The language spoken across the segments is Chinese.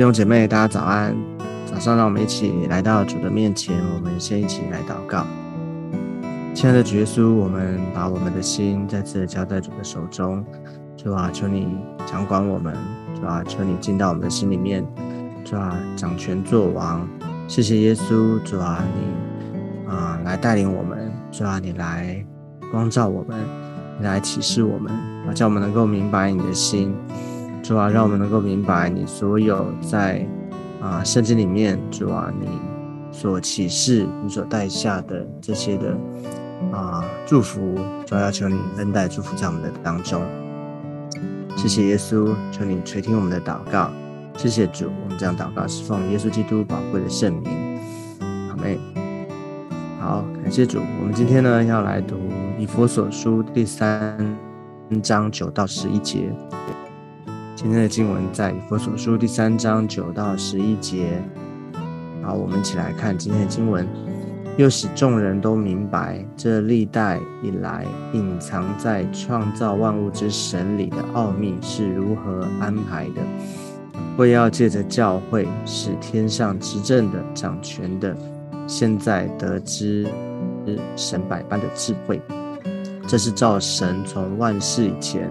弟兄姐妹，大家早安！早上，让我们一起来到主的面前，我们先一起来祷告。亲爱的主耶稣，我们把我们的心再次的交在主的手中。主啊，求你掌管我们；主啊，求你进到我们的心里面；主啊，掌权作王。谢谢耶稣，主啊，你啊来带领我们；主啊，你来光照我们，你来启示我们，叫我们能够明白你的心。主啊，让我们能够明白你所有在啊圣经里面，主啊，你所启示、你所带下的这些的啊祝福，主要求你恩待祝福在我们的当中。谢谢耶稣，求你垂听我们的祷告。谢谢主，我们这样祷告是奉耶稣基督宝贵的圣名。阿妹，好，感谢主。我们今天呢要来读以佛所书第三章九到十一节。今天的经文在《佛所书》第三章九到十一节。好，我们一起来看今天的经文。又使众人都明白，这历代以来隐藏在创造万物之神里的奥秘是如何安排的，为要借着教会，使天上执政的、掌权的，现在得知神百般的智慧。这是照神从万世以前。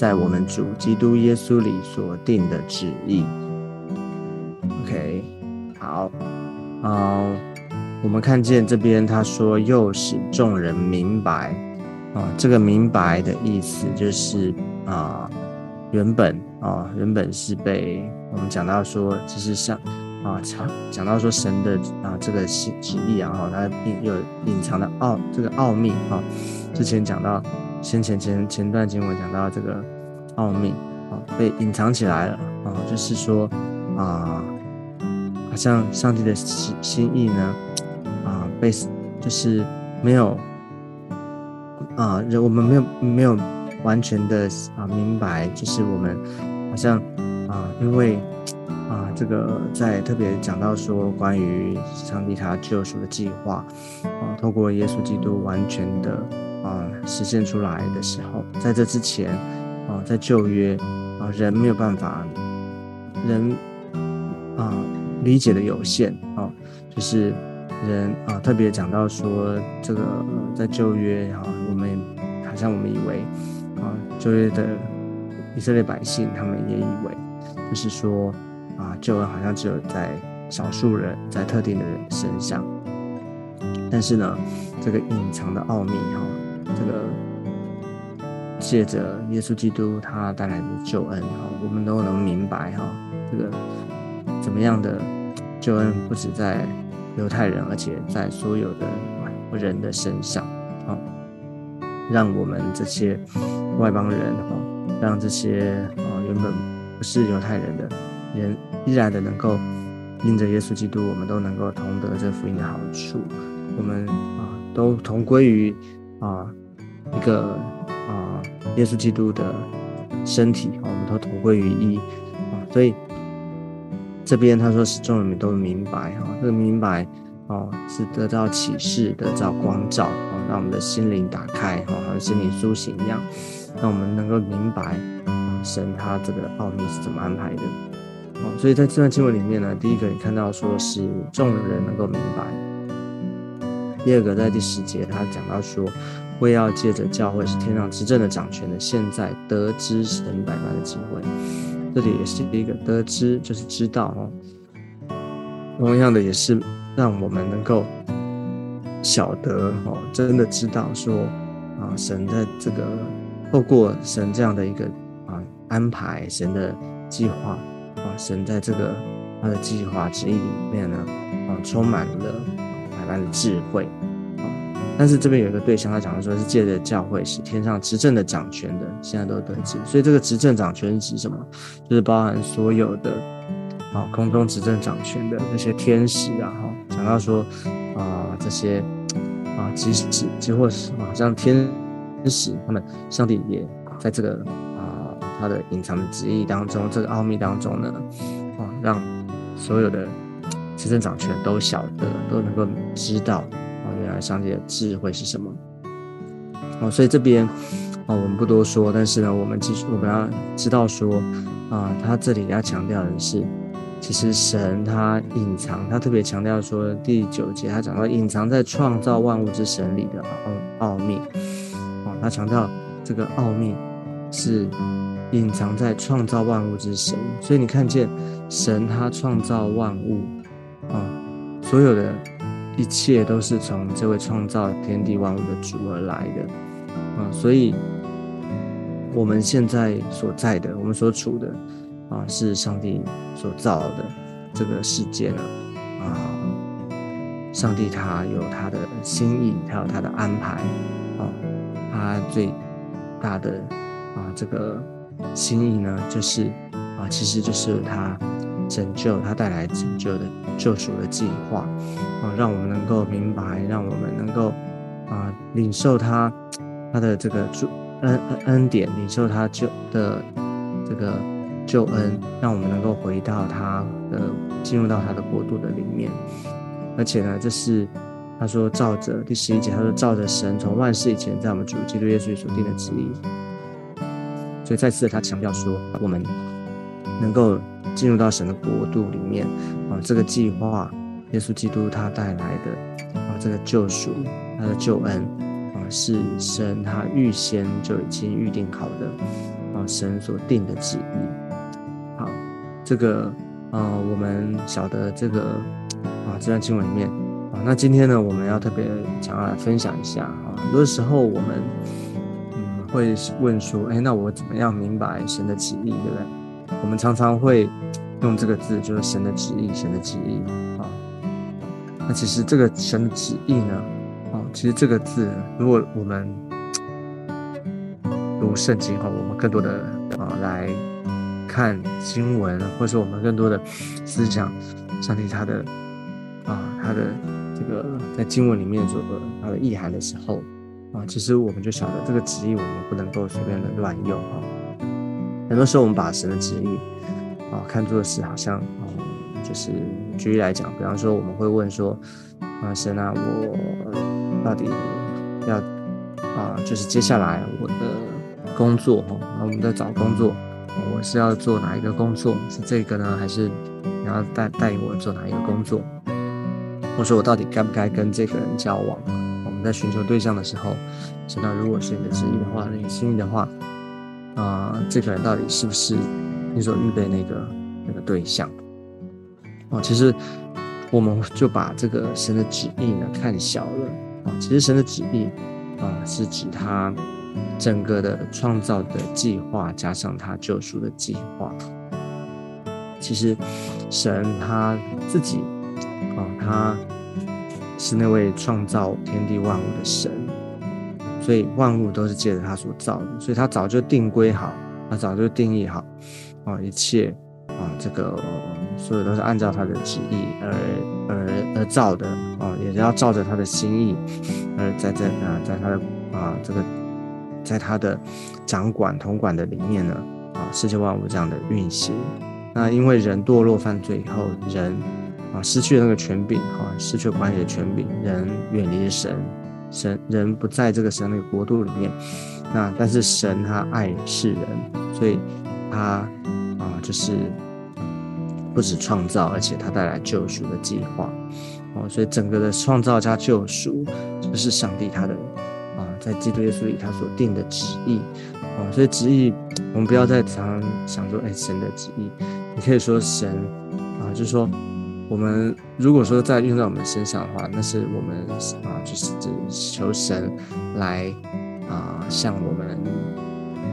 在我们主基督耶稣里所定的旨意。OK，好，嗯，我们看见这边他说又使众人明白啊，这个明白的意思就是啊，原本啊，原本是被我们讲到说，就是像啊，讲讲到说神的啊这个旨旨意啊，哈，它隐有隐藏的奥这个奥秘哈，之前讲到。先前前前段经文讲到这个奥秘啊，被隐藏起来了啊，就是说啊，好像上帝的心心意呢啊，被就是没有啊，我们没有没有完全的啊明白，就是我们好像啊，因为啊，这个在特别讲到说关于上帝他救赎的计划啊，透过耶稣基督完全的。啊，实现出来的时候，在这之前，啊，在旧约，啊，人没有办法，人啊，理解的有限，啊，就是人啊，特别讲到说这个在旧约，哈，我们好像我们以为，啊，旧约的以色列百姓，他们也以为，就是说，啊，旧约好像只有在少数人，在特定的人身上，但是呢，这个隐藏的奥秘，哈。这个借着耶稣基督他带来的救恩哈，我们都能明白哈，这个怎么样的救恩不止在犹太人，而且在所有的人的身上啊，让我们这些外邦人哈，让这些啊原本不是犹太人的人，依然的能够因着耶稣基督，我们都能够同得这福音的好处，我们啊都同归于啊。一个啊，耶稣基督的身体，我们都同归于一啊，所以这边他说是众人都明白哈，这个明白哦，是得到启示，得到光照啊，让我们的心灵打开哈，好像心灵苏醒一样，让我们能够明白啊，神他这个奥秘是怎么安排的哦，所以在这段经文里面呢，第一个你看到说是众人能够明白，第二个在第十节他讲到说。会要借着教会是天上执政的掌权的，现在得知神百般的机会，这里也是一个得知，就是知道哦。同样的，也是让我们能够晓得哦，真的知道说啊，神在这个透过神这样的一个啊安排，神的计划啊，神在这个他的计划旨意里面呢啊，充满了百般的智慧。但是这边有一个对象，他讲的说是借着教会是天上执政的掌权的，现在都得知。所以这个执政掌权是指什么？就是包含所有的啊空中执政掌权的那些天使啊，哈，讲到说啊这些啊即使即或是啊像天使，他们上帝也在这个啊他的隐藏的旨意当中，这个奥秘当中呢，啊让所有的执政掌权都晓得，都能够知道。来上帝的智慧是什么？哦，所以这边哦，我们不多说。但是呢，我们继续，我们要知道说啊，他这里要强调的是其实神他隐藏，他特别强调说第九节他讲到隐藏在创造万物之神里的奥奥秘，哦，他强调这个奥秘是隐藏在创造万物之神，所以你看见神他创造万物，啊，所有的一切都是从这位创造天地万物的主而来的，啊，所以我们现在所在的，我们所处的。啊，是上帝所造的这个世界呢，啊，上帝他有他的心意，他有他的安排，啊，他最大的啊这个心意呢，就是啊，其实就是他拯救，他带来拯救的救赎的计划，啊，让我们能够明白，让我们能够啊领受他他的这个恩恩恩典，领受他救的这个。救恩，让我们能够回到他的，进入到他的国度的里面。而且呢，这是他说照着第十一节，他说照着神从万世以前在我们主基督耶稣所定的旨意。所以再次他强调说，我们能够进入到神的国度里面啊，这个计划，耶稣基督他带来的啊，这个救赎，他的救恩啊，是神他预先就已经预定好的啊，神所定的旨意。好这个啊，我们晓得这个啊，这段经文里面啊，那今天呢，我们要特别想要来分享一下啊。很多时候我们嗯会问说，哎，那我怎么样明白神的旨意，对不对？我们常常会用这个字，就是神的旨意，神的旨意啊。那其实这个神的旨意呢，啊，其实这个字，如果我们读圣经哈，我们更多的啊来。看经文，或者说我们更多的思想，上帝他的啊，他的这个在经文里面所他的意涵的时候啊，其实我们就晓得这个旨意我们不能够随便的乱用啊。很多时候我们把神的旨意啊看作是好像嗯，就是举例来讲，比方说我们会问说啊，神啊，我到底要啊，就是接下来我的工作哈，我们在找工作。我是要做哪一个工作？是这个呢，还是你要带带领我做哪一个工作？或者说我到底该不该跟这个人交往？我们在寻求对象的时候，神啊如果是你的旨意的话，你心意的话，啊，这个人到底是不是你所预备那个那个对象？哦，其实我们就把这个神的旨意呢看小了啊。其实神的旨意啊，是指他。整个的创造的计划，加上他救赎的计划，其实神他自己啊，他是那位创造天地万物的神，所以万物都是借着他所造的，所以他早就定规好，他早就定义好啊，一切啊，这个所有都是按照他的旨意而而而造的啊，也是要照着他的心意而在这啊，在他的啊这个。在他的掌管、统管的里面呢，啊，世界万物这样的运行。那因为人堕落犯罪以后，人啊失去了那个权柄，哈，失去了管理的权柄，人远离了神，神人不在这个神的国度里面。那但是神他爱世人，所以他啊就是不止创造，而且他带来救赎的计划。哦，所以整个的创造加救赎，就是上帝他的啊。在基督耶稣里，他所定的旨意啊，所以旨意，我们不要再常想说，哎，神的旨意，你可以说神啊，就是说，我们如果说在用在我们身上的话，那是我们啊，就是求神来啊，向我们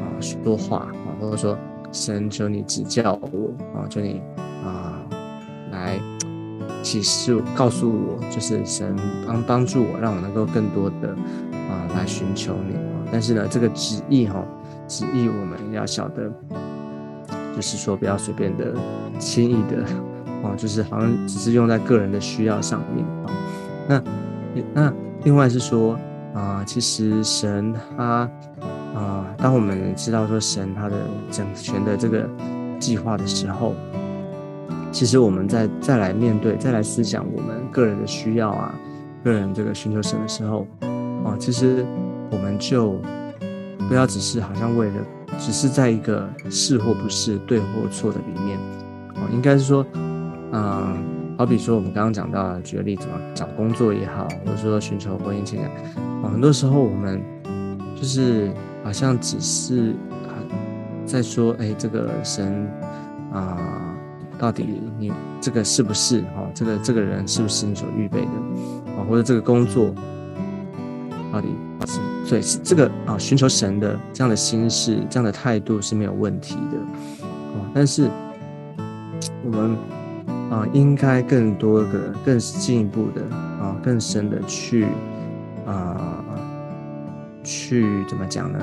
啊说话啊，或者说神求你指教我啊，求你啊来启示告诉我，就是神帮帮助我，让我能够更多的。啊，来寻求你啊！但是呢，这个旨意哈，旨意我们要晓得，就是说不要随便的、轻易的啊，就是好像只是用在个人的需要上面啊。那那另外是说啊，其实神他啊，当我们知道说神他的整全的这个计划的时候，其实我们在再来面对、再来思想我们个人的需要啊，个人这个寻求神的时候。哦，其实我们就不要只是好像为了，只是在一个是或不是、对或错的里面，哦，应该是说啊，好比说我们刚刚讲到，举个例子嘛，找工作也好，或者说寻求婚姻情感，啊，很多时候我们就是好像只是啊在说，哎，这个神啊，到底你这个是不是哈？这个这个人是不是你所预备的啊？或者这个工作到底是？所以这个啊，寻求神的这样的心事，这样的态度是没有问题的啊。但是我们啊，应该更多的、更进一步的啊，更深的去啊，去怎么讲呢？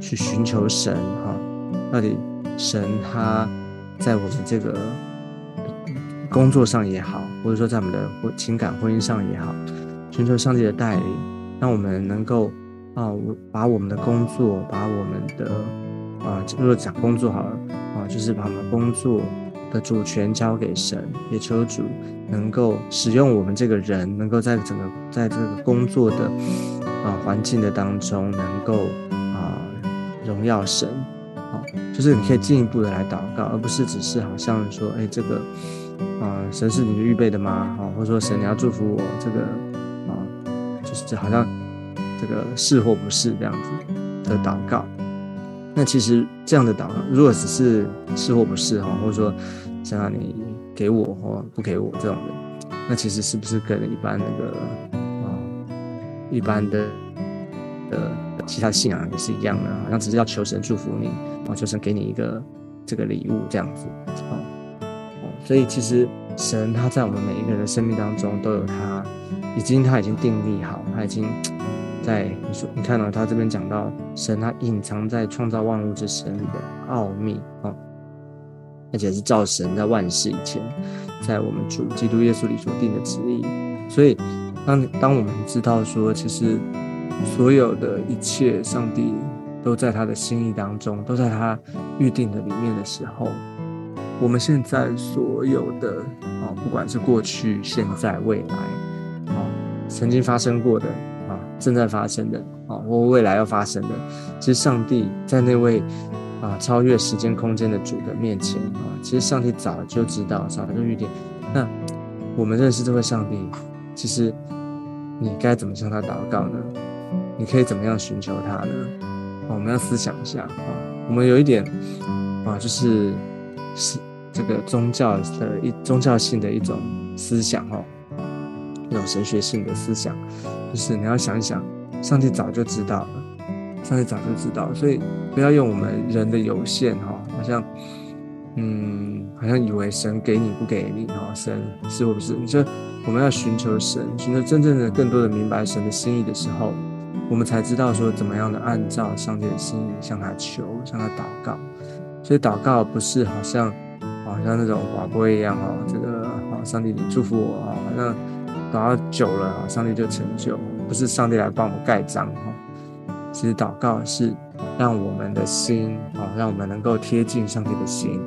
去寻求神哈，到底神他在我们这个工作上也好，或者说在我们的婚情感婚姻上也好，寻求上帝的带领，让我们能够。啊，把我们的工作，把我们的啊，如果讲工作好了啊，就是把我们的工作的主权交给神，也求主能够使用我们这个人，能够在整个在这个工作的啊环境的当中，能够啊荣耀神。啊，就是你可以进一步的来祷告，而不是只是好像说，哎，这个啊神是你预备的吗？啊，或者说神你要祝福我这个啊，就是这好像。这个是或不是这样子的祷告，那其实这样的祷告，如果只是是或不是哈，或者说想让你给我或不给我这种的，那其实是不是跟一般那个啊一般的的其他信仰也是一样的？好像只是要求神祝福你，然后求神给你一个这个礼物这样子哦哦，所以其实神他在我们每一个人的生命当中都有他已经他已经定立好，他已经。在你说，你看到他这边讲到神，他隐藏在创造万物之神里的奥秘啊，而且是造神在万事以前，在我们主基督耶稣里所定的旨意。所以，当当我们知道说，其实所有的一切，上帝都在他的心意当中，都在他预定的里面的时候，我们现在所有的啊，不管是过去、现在、未来啊，曾经发生过的。正在发生的啊，或未来要发生的，其实上帝在那位啊超越时间空间的主的面前啊，其实上帝早就知道，早就预定。那我们认识这位上帝，其实你该怎么向他祷告呢？你可以怎么样寻求他呢？我们要思想一下啊。我们有一点啊，就是是这个宗教的一宗教性的一种思想哦。神学性的思想，就是你要想一想，上帝早就知道了，上帝早就知道，所以不要用我们人的有限哈，好像，嗯，好像以为神给你不给你哈，神是或不是？你说我们要寻求神，寻求真正的更多的明白神的心意的时候，我们才知道说怎么样的按照上帝的心意向他求，向他祷告。所以祷告不是好像好像那种寡播一样哈，这个好，上帝你祝福我啊，那。祷告久了，上帝就成就，不是上帝来帮我们盖章哈。其实祷告是让我们的心啊，让我们能够贴近上帝的心，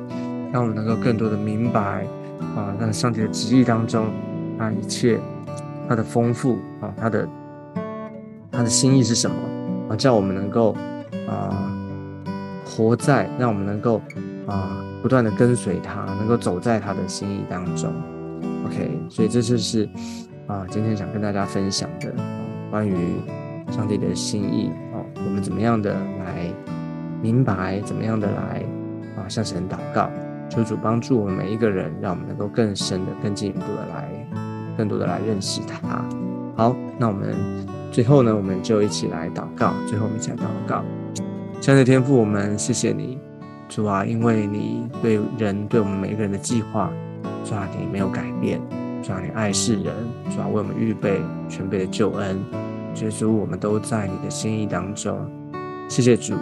让我们能够更多的明白啊，让上帝的旨意当中啊，一切它的丰富啊，它的它的心意是什么啊，叫我们能够啊活在，让我们能够啊不断的跟随他，能够走在他的心意当中。OK，所以这就是。啊，今天想跟大家分享的关于上帝的心意哦，我们怎么样的来明白，怎么样的来啊向神祷告，求主帮助我们每一个人，让我们能够更深的、更进一步的来，更多的来认识他。好，那我们最后呢，我们就一起来祷告。最后我们一起来祷告，亲爱的天父，我们谢谢你，主啊，因为你对人对我们每一个人的计划，主啊，你没有改变。主啊，你爱世人，主啊，为我们预备全备的救恩，耶稣，我们都在你的心意当中。谢谢主，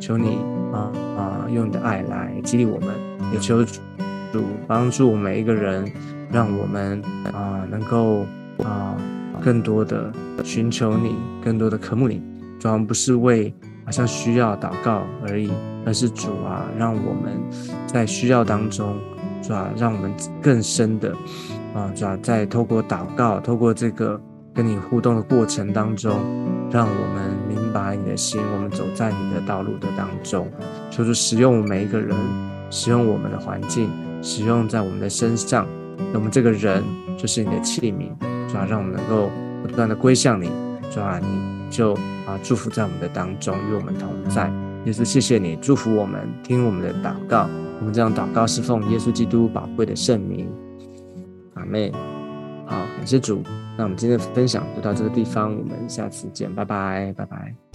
求你啊啊，用你的爱来激励我们，也求主帮助每一个人，让我们啊能够啊更多的寻求你，更多的渴慕你。主啊，不是为好像需要祷告而已，而是主啊，让我们在需要当中，主啊，让我们更深的。啊，主要在透过祷告，透过这个跟你互动的过程当中，让我们明白你的心，我们走在你的道路的当中，就是使用我们每一个人，使用我们的环境，使用在我们的身上，我们这个人就是你的器皿，主要让我们能够不断的归向你，主要你就啊祝福在我们的当中，与我们同在。耶稣，谢谢你祝福我们，听我们的祷告。我们这样祷告是奉耶稣基督宝贵的圣名，阿妹。好，感谢主。那我们今天的分享就到这个地方，我们下次见，拜拜，拜拜。